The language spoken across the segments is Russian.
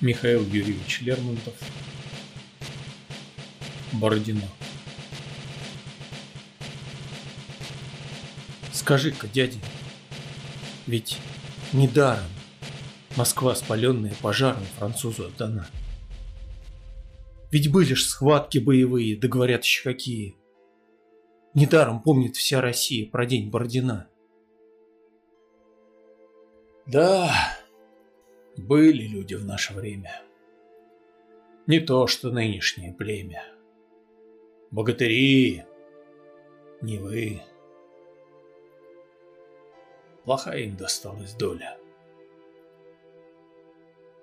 Михаил Юрьевич Лермонтов. Бородино. Скажи-ка, дядя, ведь недаром Москва, спаленная пожаром, французу отдана. Ведь были ж схватки боевые, да говорят еще какие. Недаром помнит вся Россия про день Бородина. Да, были люди в наше время. Не то, что нынешнее племя. Богатыри, не вы. Плохая им досталась доля.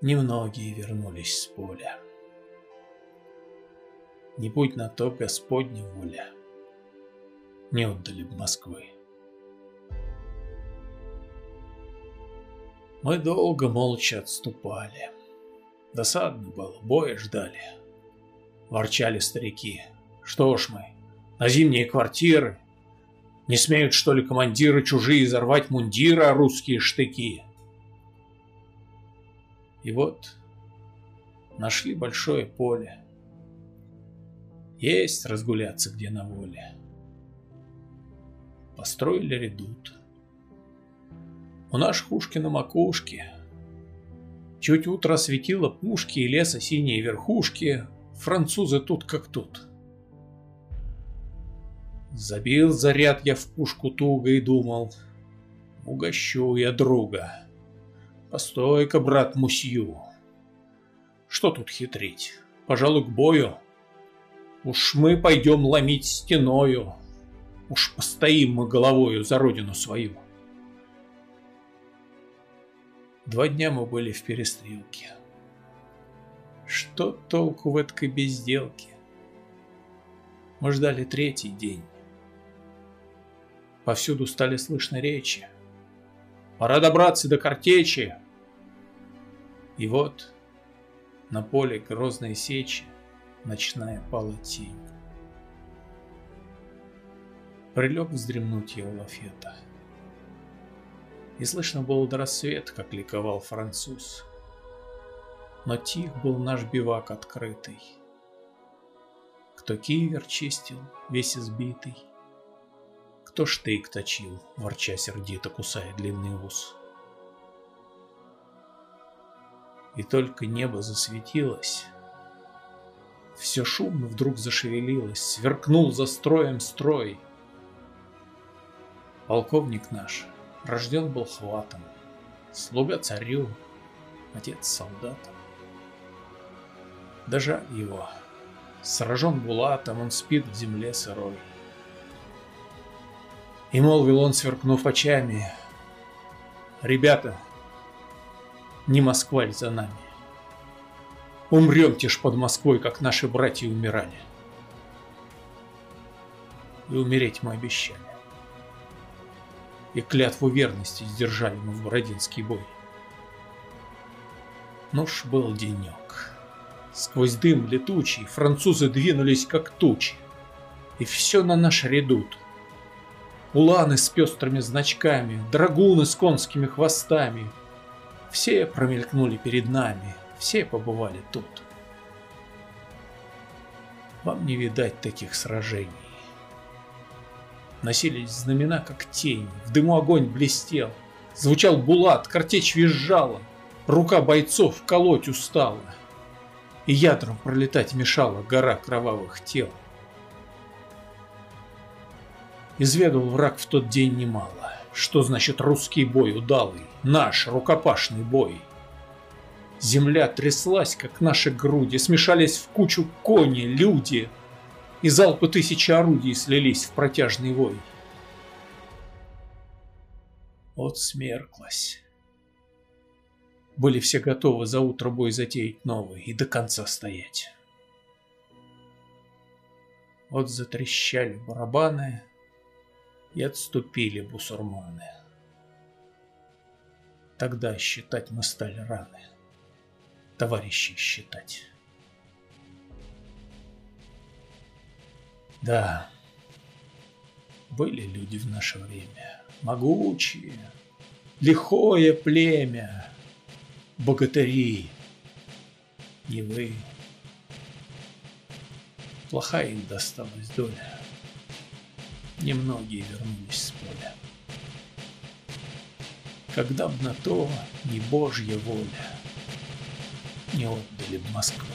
Немногие вернулись с поля. Не будь на то Господня воля, не отдали б Москвы. Мы долго молча отступали. Досадно было, боя ждали. Ворчали старики. Что ж мы, на зимние квартиры? Не смеют, что ли, командиры чужие изорвать мундиры, а русские штыки? И вот нашли большое поле. Есть разгуляться где на воле. Построили редут. У наших ушки на макушке. Чуть утро светило пушки и леса синие верхушки, французы тут как тут. Забил заряд я в пушку туго и думал, угощу я друга. Постой-ка, брат Мусью. Что тут хитрить? Пожалуй, к бою. Уж мы пойдем ломить стеною. Уж постоим мы головою за родину свою. Два дня мы были в перестрелке. Что толку в этой безделке? Мы ждали третий день. Повсюду стали слышны речи. Пора добраться до картечи. И вот на поле грозной сечи ночная пала тень. Прилег вздремнуть я у лафета. И слышно было до рассвета, как ликовал француз. Но тих был наш бивак открытый. Кто кивер чистил, весь избитый. Кто штык точил, ворча сердито, кусая длинный ус. И только небо засветилось, все шумно вдруг зашевелилось, сверкнул за строем строй. Полковник наш Рожден был хватом, слуга царю, отец солдатам. Да жаль его, сражен булатом, он спит в земле сырой. И молвил он, сверкнув очами, «Ребята, не Москва ли за нами? Умремте ж под Москвой, как наши братья умирали. И умереть мы обещали и клятву верности сдержали мы в Бородинский бой. Ну ж был денек. Сквозь дым летучий французы двинулись как тучи. И все на наш редут. Уланы с пестрыми значками, драгуны с конскими хвостами. Все промелькнули перед нами, все побывали тут. Вам не видать таких сражений. Носились знамена, как тени, в дыму огонь блестел. Звучал булат, картечь визжала, рука бойцов колоть устала. И ядром пролетать мешала гора кровавых тел. Изведал враг в тот день немало. Что значит русский бой удалый, наш рукопашный бой? Земля тряслась, как наши груди, смешались в кучу кони, люди — и залпы тысячи орудий слились в протяжный вой. Вот смерклась. Были все готовы за утро бой затеять новый и до конца стоять. Вот затрещали барабаны и отступили бусурманы. Тогда считать мы стали раны, товарищей считать. Да, были люди в наше время, могучие, лихое племя, богатыри, ни вы. Плохая им досталась доля. Немногие вернулись с поля. Когда б на то не Божья воля, не отдали б Москвы.